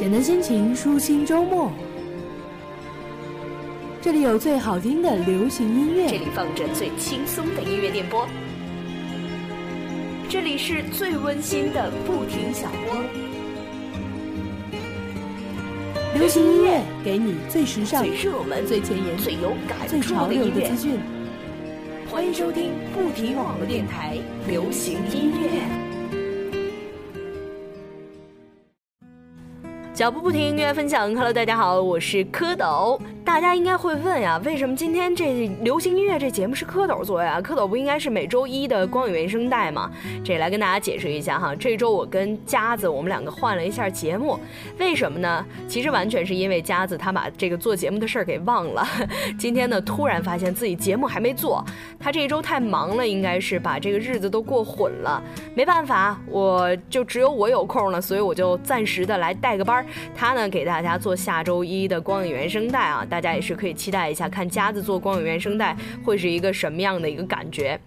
简单心情，舒心周末。这里有最好听的流行音乐，这里放着最轻松的音乐电波，这里是最温馨的不停小窝。流行音乐给你最时尚、最热门、最前沿、最有感最潮流的资讯。欢迎收听不停网络电台流行音乐。脚步不停，音乐分享。Hello，大家好，我是蝌蚪。大家应该会问呀，为什么今天这流行音乐这节目是蝌蚪做呀？蝌蚪不应该是每周一的光影原声带吗？这来跟大家解释一下哈。这周我跟夹子我们两个换了一下节目，为什么呢？其实完全是因为夹子他把这个做节目的事儿给忘了。今天呢，突然发现自己节目还没做，他这一周太忙了，应该是把这个日子都过混了。没办法，我就只有我有空了，所以我就暂时的来带个班儿。他呢，给大家做下周一的光影原声带啊，大大家也是可以期待一下，看夹子做光影原声带会是一个什么样的一个感觉。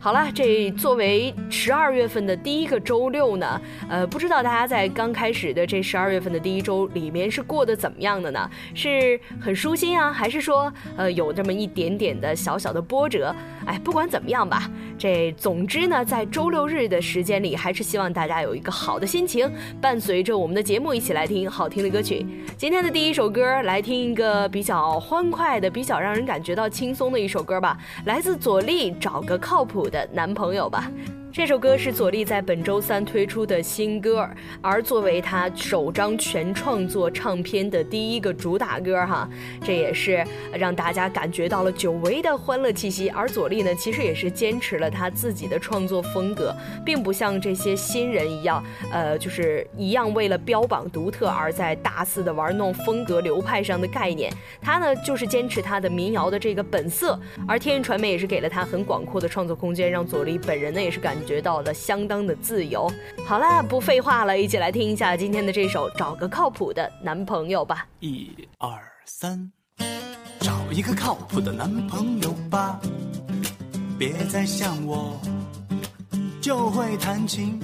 好了，这作为十二月份的第一个周六呢，呃，不知道大家在刚开始的这十二月份的第一周里面是过得怎么样的呢？是很舒心啊，还是说呃有这么一点点的小小的波折？哎，不管怎么样吧，这总之呢，在周六日的时间里，还是希望大家有一个好的心情，伴随着我们的节目一起来听好听的歌曲。今天的第一首歌，来听一个比较欢快的、比较让人感觉到轻松的一首歌吧，来自左立，找个靠谱。的男朋友吧。这首歌是左立在本周三推出的新歌，而作为他首张全创作唱片的第一个主打歌，哈，这也是让大家感觉到了久违的欢乐气息。而左立呢，其实也是坚持了他自己的创作风格，并不像这些新人一样，呃，就是一样为了标榜独特而在大肆的玩弄风格流派上的概念。他呢，就是坚持他的民谣的这个本色。而天韵传媒也是给了他很广阔的创作空间，让左立本人呢也是感。觉到了相当的自由。好啦，不废话了，一起来听一下今天的这首《找个靠谱的男朋友》吧。一二三，找一个靠谱的男朋友吧，别再想我就会弹琴。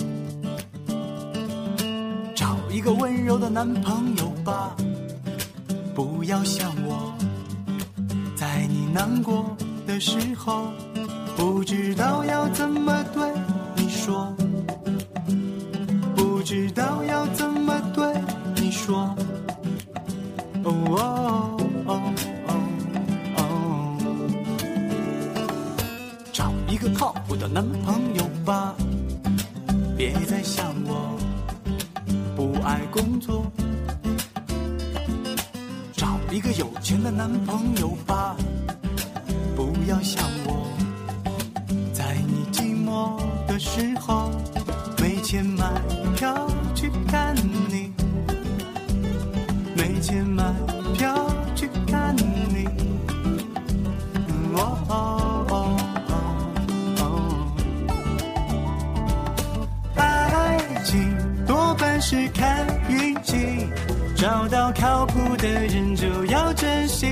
找一个温柔的男朋友吧，不要像我，在你难过的时候。不知道要怎么对说，不知道要怎么对你说。哦哦哦哦哦，找一个靠谱的男朋友吧，别再像我不爱工作。找一个有钱的男朋友吧，不要像我。在你寂寞时候没钱买票去看你，没钱买票去看你。哦哦哦哦，爱情多半是看运气，找到靠谱的人就要珍惜。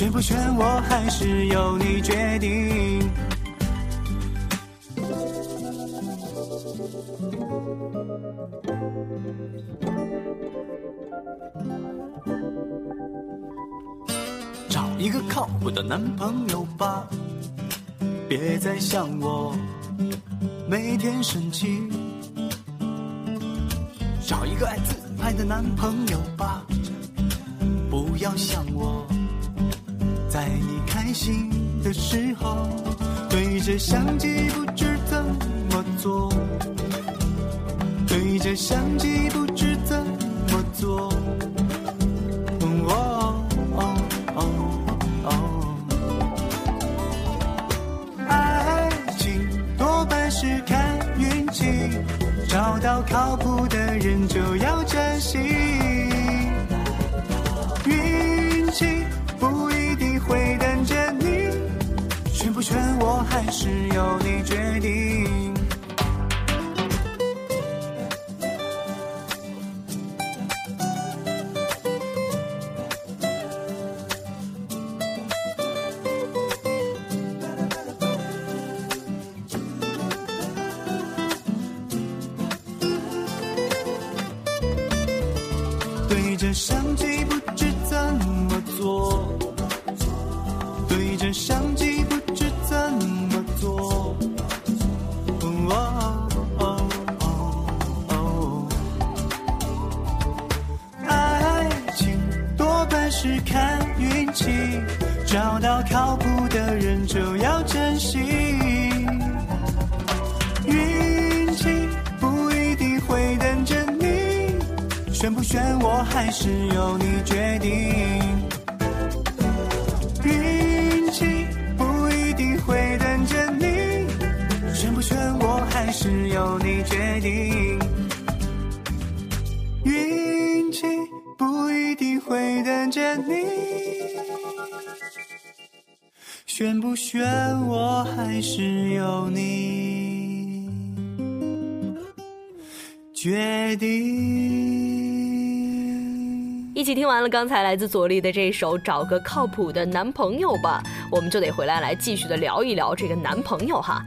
选不选我还是由你决定。找一个靠谱的男朋友吧，别再像我每天生气。找一个爱自拍的男朋友吧，不要像我。开心的时候，对着相机不知怎么做，对着相机不对着相机不知怎么做，对着相机不知怎么做。哦哦哦哦哦爱情多半是看运气，找到靠谱。选我还是由你决定。运气不一定会等着你，选不选我还是由你决定。运气不一定会等着你，选不选我还是由你决定。一起听完了刚才来自左立的这首《找个靠谱的男朋友吧》，我们就得回来来继续的聊一聊这个男朋友哈。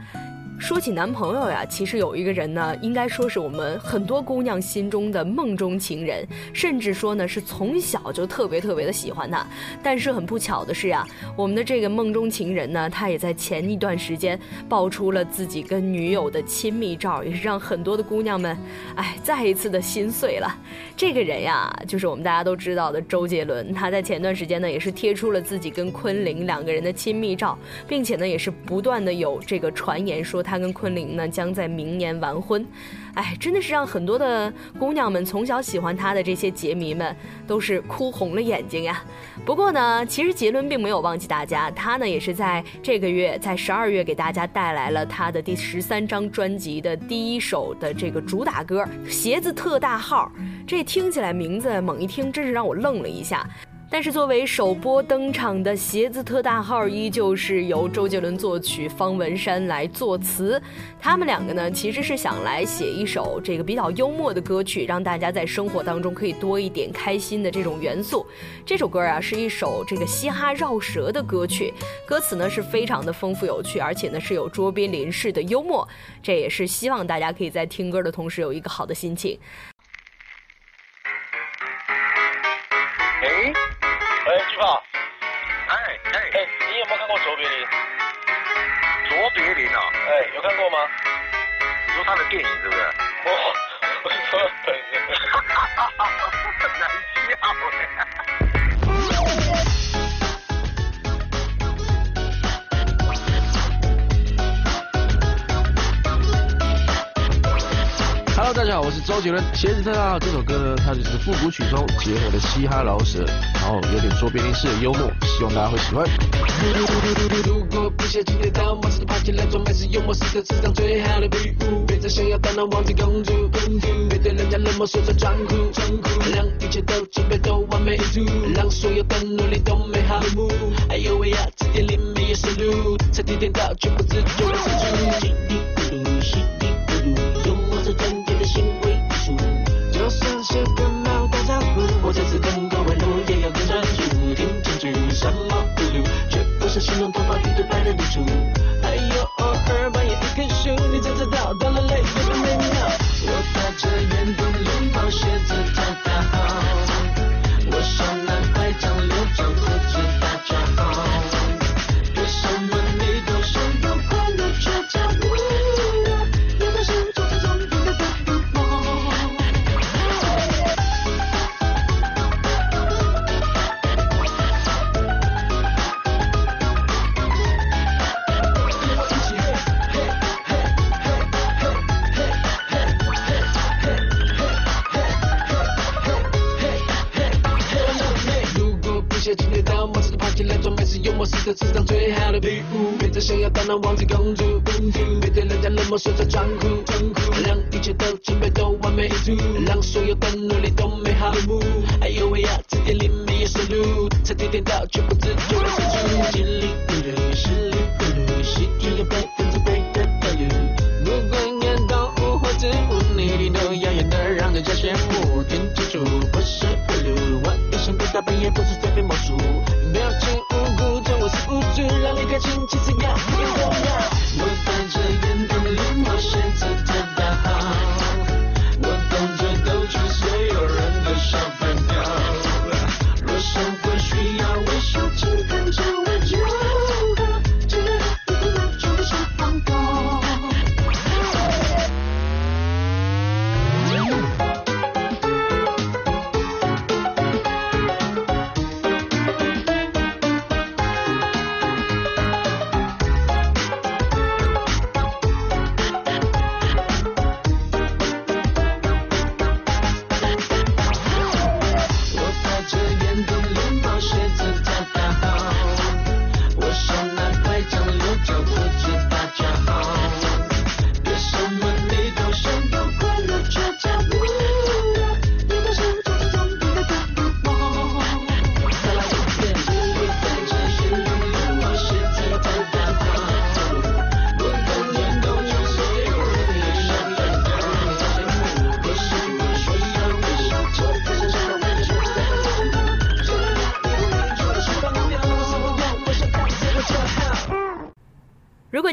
说起男朋友呀，其实有一个人呢，应该说是我们很多姑娘心中的梦中情人，甚至说呢是从小就特别特别的喜欢他。但是很不巧的是呀，我们的这个梦中情人呢，他也在前一段时间爆出了自己跟女友的亲密照，也是让很多的姑娘们，哎，再一次的心碎了。这个人呀，就是我们大家都知道的周杰伦。他在前段时间呢，也是贴出了自己跟昆凌两个人的亲密照，并且呢，也是不断的有这个传言说他跟昆凌呢将在明年完婚。哎，真的是让很多的姑娘们从小喜欢他的这些杰迷们都是哭红了眼睛呀。不过呢，其实杰伦并没有忘记大家，他呢也是在这个月，在十二月给大家带来了他的第十三张专辑的第一首的这个主打歌《鞋子特大号》。这听起来名字猛一听，真是让我愣了一下。但是作为首播登场的《鞋子特大号》，依旧是由周杰伦作曲，方文山来作词。他们两个呢，其实是想来写一首这个比较幽默的歌曲，让大家在生活当中可以多一点开心的这种元素。这首歌啊，是一首这个嘻哈绕舌的歌曲，歌词呢是非常的丰富有趣，而且呢是有卓别林式的幽默。这也是希望大家可以在听歌的同时有一个好的心情。哎，哎，巨炮，哎哎哎，你有没有看过卓别林？卓别林啊，哎，有看过吗？你说他的电影是不是？哦，我说本人，很难笑大家好，我是周杰伦。鞋子特大号这首歌呢，它就是复古曲风结合了嘻哈饶舌，然后有点做变音式的幽默，希望大家会喜欢。如果不小心跌倒，马上就爬起来装没事幽默，是这世上最好的礼物。别再想要当那王子公主，别对人家冷漠说着装酷，装酷让一切都准备都完美无误，让所有的努力都美好落幕。哎呦喂呀，字典里没有思路，才体跌倒却不自觉就算是跟猫打招呼，我这次跟各位录也要更专注，听清楚什么咕噜，绝不是形容头发绿的白的露出。想要当那王子公主，别对人家冷漠说着装酷，让一切都准备都完美无，让所有的努力都美好落幕。哎呦喂呀，字典里没有思路，才体跌倒却不知觉的失足。稀里咕噜，稀里咕噜，喜剧有百分之百的道理。不管看动物或植物，你都耀眼的让人家羡慕。听清楚，不是葫芦，我一生的大半夜不是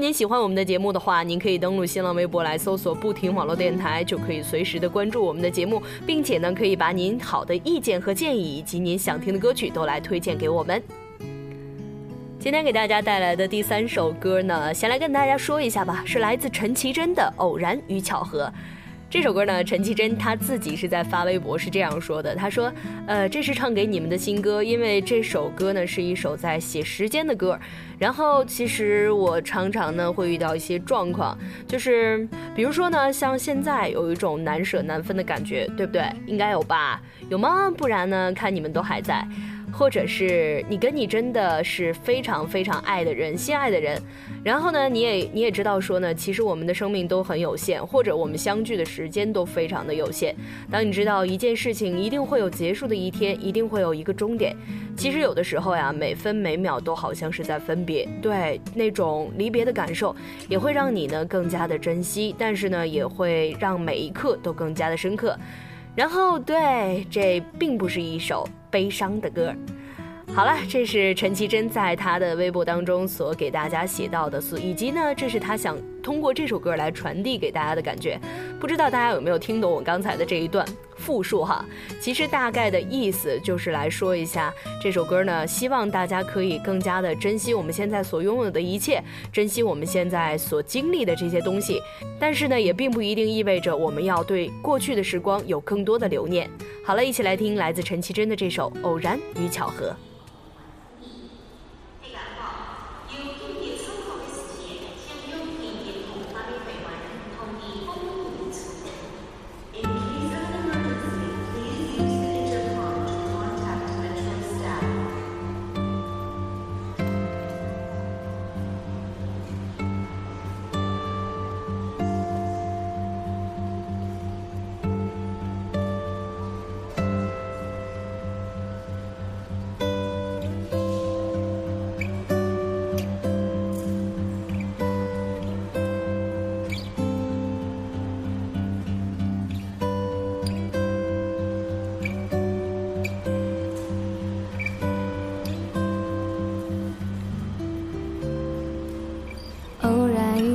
您喜欢我们的节目的话，您可以登录新浪微博来搜索“不停网络电台”，就可以随时的关注我们的节目，并且呢，可以把您好的意见和建议以及您想听的歌曲都来推荐给我们。今天给大家带来的第三首歌呢，先来跟大家说一下吧，是来自陈绮贞的《偶然与巧合》。这首歌呢，陈绮贞她自己是在发微博是这样说的，她说：“呃，这是唱给你们的新歌，因为这首歌呢是一首在写时间的歌。然后其实我常常呢会遇到一些状况，就是比如说呢，像现在有一种难舍难分的感觉，对不对？应该有吧？有吗？不然呢，看你们都还在。”或者是你跟你真的是非常非常爱的人，心爱的人，然后呢，你也你也知道说呢，其实我们的生命都很有限，或者我们相聚的时间都非常的有限。当你知道一件事情一定会有结束的一天，一定会有一个终点，其实有的时候呀，每分每秒都好像是在分别，对那种离别的感受，也会让你呢更加的珍惜，但是呢，也会让每一刻都更加的深刻。然后，对，这并不是一首。悲伤的歌，好了，这是陈绮贞在她的微博当中所给大家写到的，以及呢，这是她想通过这首歌来传递给大家的感觉。不知道大家有没有听懂我刚才的这一段复述哈？其实大概的意思就是来说一下这首歌呢，希望大家可以更加的珍惜我们现在所拥有的一切，珍惜我们现在所经历的这些东西。但是呢，也并不一定意味着我们要对过去的时光有更多的留念。好了，一起来听来自陈绮贞的这首《偶然与巧合》。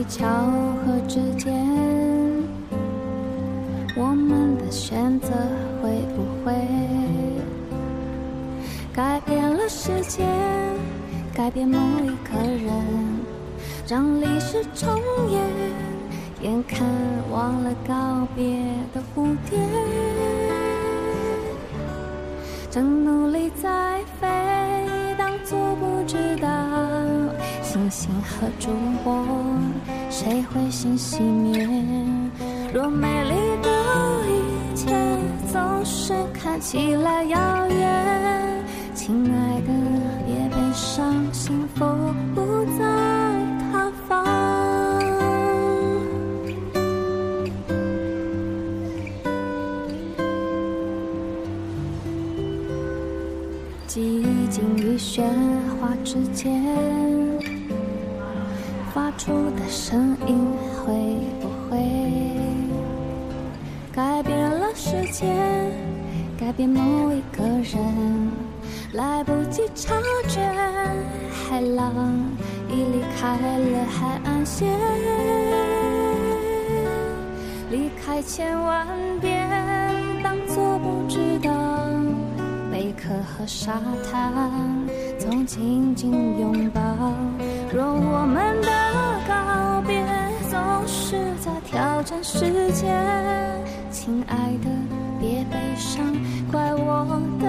巧合之间，我们的选择会不会改变了世界，改变某一个人，让历史重演？眼看忘了告别的蝴蝶，正努力在飞，当作不知道。星星和烛火，谁会先熄灭？若美丽的一切总是看起来遥远，亲爱的，别悲伤，幸福不在他方。寂静与喧哗之间。出的声音会不会改变了世界，改变某一个人？来不及察觉，海浪已离开了海岸线。离开千万遍，当作不知道。贝壳和沙滩总紧紧拥抱。若我们的告别总是在挑战时间，亲爱的，别悲伤，怪我的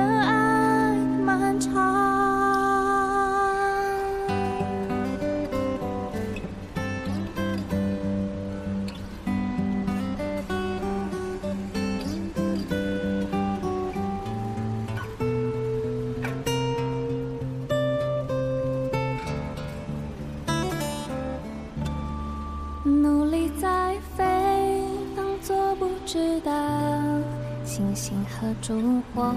烛火，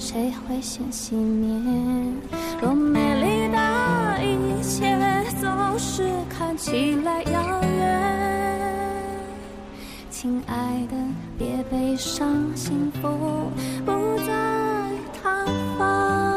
谁会先熄灭？若美丽的一切总是看起来遥远，亲爱的，别悲伤，幸福不在他方。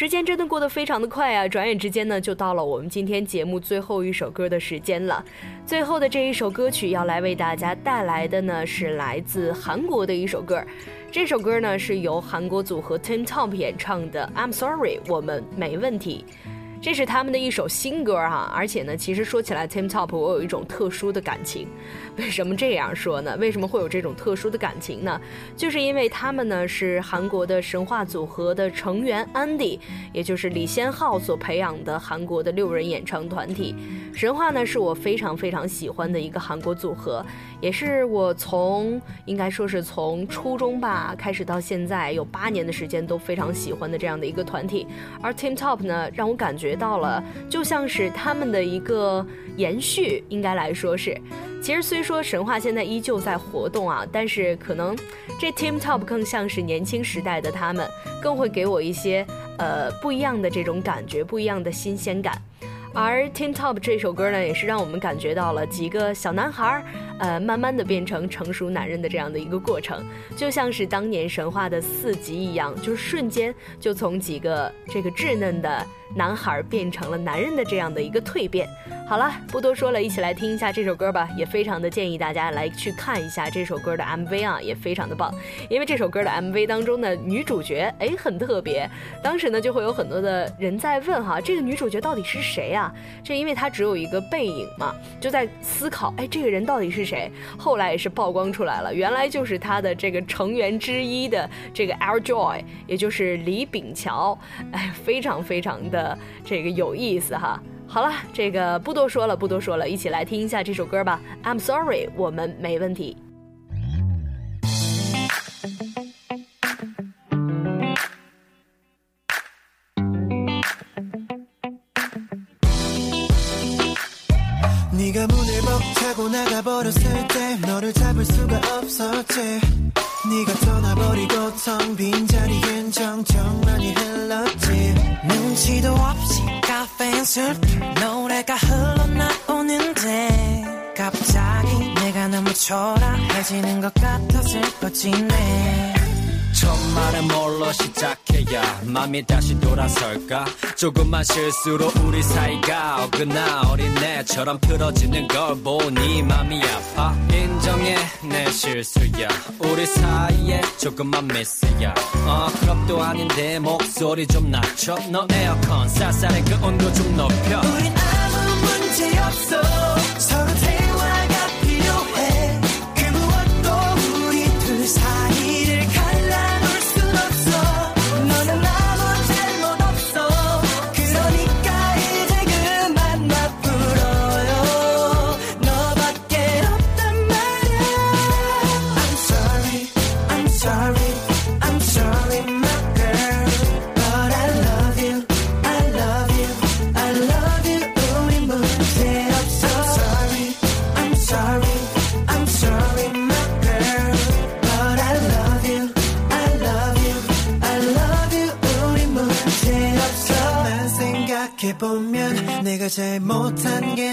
时间真的过得非常的快啊！转眼之间呢，就到了我们今天节目最后一首歌的时间了。最后的这一首歌曲要来为大家带来的呢，是来自韩国的一首歌。这首歌呢，是由韩国组合 Ten Top 演唱的《I'm Sorry》，我们没问题。这是他们的一首新歌哈，而且呢，其实说起来，Tim Top 我有一种特殊的感情。为什么这样说呢？为什么会有这种特殊的感情呢？就是因为他们呢是韩国的神话组合的成员 Andy，也就是李先浩所培养的韩国的六人演唱团体。神话呢是我非常非常喜欢的一个韩国组合，也是我从应该说是从初中吧开始到现在有八年的时间都非常喜欢的这样的一个团体。而 Tim Top 呢，让我感觉。学到了，就像是他们的一个延续，应该来说是。其实虽说神话现在依旧在活动啊，但是可能这 Team Top 更像是年轻时代的他们，更会给我一些呃不一样的这种感觉，不一样的新鲜感。而 Tin Top 这首歌呢，也是让我们感觉到了几个小男孩儿，呃，慢慢的变成成熟男人的这样的一个过程，就像是当年神话的四集一样，就是瞬间就从几个这个稚嫩的男孩变成了男人的这样的一个蜕变。好了，不多说了，一起来听一下这首歌吧。也非常的建议大家来去看一下这首歌的 MV 啊，也非常的棒。因为这首歌的 MV 当中的女主角哎很特别，当时呢就会有很多的人在问哈，这个女主角到底是谁啊？这因为她只有一个背影嘛，就在思考哎这个人到底是谁？后来也是曝光出来了，原来就是她的这个成员之一的这个 L.Joy，也就是李炳乔，哎非常非常的这个有意思哈。好了，这个不多说了，不多说了，一起来听一下这首歌吧。I'm sorry，我们没问题。 슬픈 노래가 흘러나오는데 갑자기 내가 너무 초라해지는 것 같아 슬퍼지네. 첫말은 뭘로 시작해야 맘이 다시 돌아설까? 조금만 실수로 우리 사이가 어긋나 어린애처럼 틀어지는 걸 보니 맘이 아파. 인정해 내 실수야. 우리 사이에 조금만 미스야. 어 클럽도 아닌데 목소리 좀 낮춰. 너 에어컨 쌀쌀해 그 온도 좀 높여. 우린 아무 문제 없어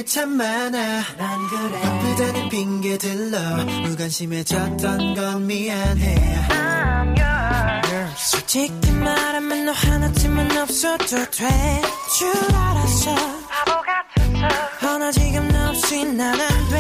참 많아. 난 그래. 바쁘다는 핑계들로 무관심해졌던 건 미안해. 솔직히 말하면 너 하나쯤은 없어도 될줄 알았어. 바보 같아서. 허나 지금 너 없이 난안돼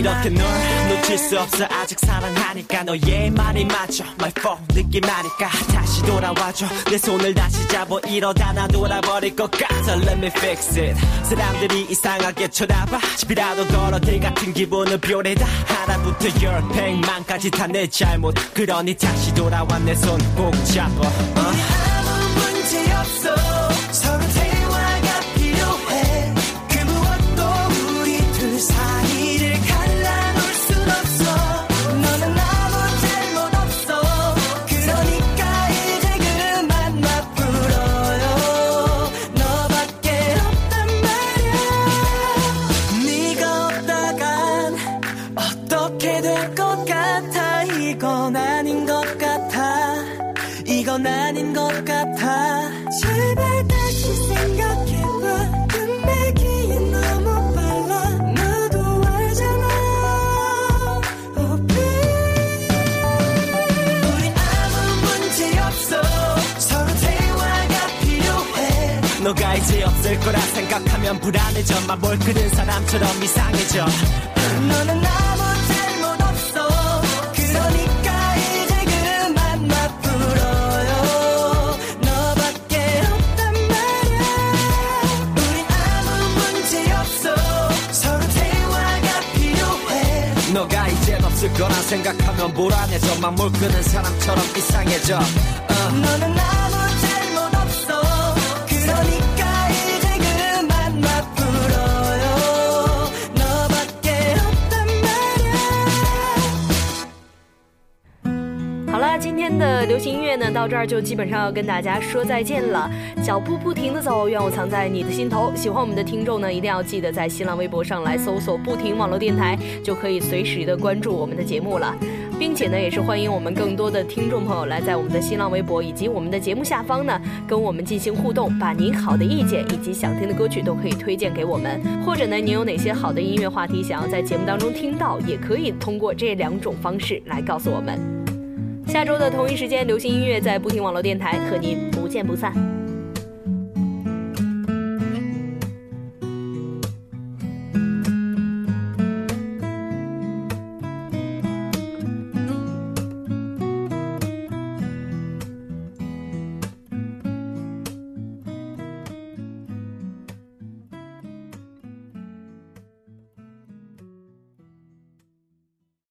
이렇게 널 놓칠 수 없어. 아직 사랑하니까 너의 말이 맞아. My fault 느낌 아니까 다시 돌아와줘. 내 손을 다시 잡아 이러다 나 돌아버릴 것 같아. Let me fix it. 사람들이 이상하게 쳐다봐. 집이라도 걸어 길 같은 기분은 묘래다. 하나부터 열 백만까지 다 내 잘못. 그러니 다시 돌아와. 내 손 꼭 잡아. 어? 건 아닌 것 같아. 제발 다시 생각해봐. 끝내기에 너무 빨라. 너도 알잖아. oh babe 우린 아무 문제 없어. 서로 대화가 필요해. 없을 거라 생각하면 불안해져. 맘뭘 끄는 사람처럼 이상해져. 너는 생각하면 불안해져 맘뭘 끄는 사람처럼 이상해져 어. 너는 아 流行音乐呢，到这儿就基本上要跟大家说再见了。脚步不停的走，愿我藏在你的心头。喜欢我们的听众呢，一定要记得在新浪微博上来搜索“不停网络电台”，就可以随时的关注我们的节目了。并且呢，也是欢迎我们更多的听众朋友来在我们的新浪微博以及我们的节目下方呢，跟我们进行互动，把您好的意见以及想听的歌曲都可以推荐给我们。或者呢，您有哪些好的音乐话题想要在节目当中听到，也可以通过这两种方式来告诉我们。下周的同一时间，流行音乐在不停网络电台和您不见不散。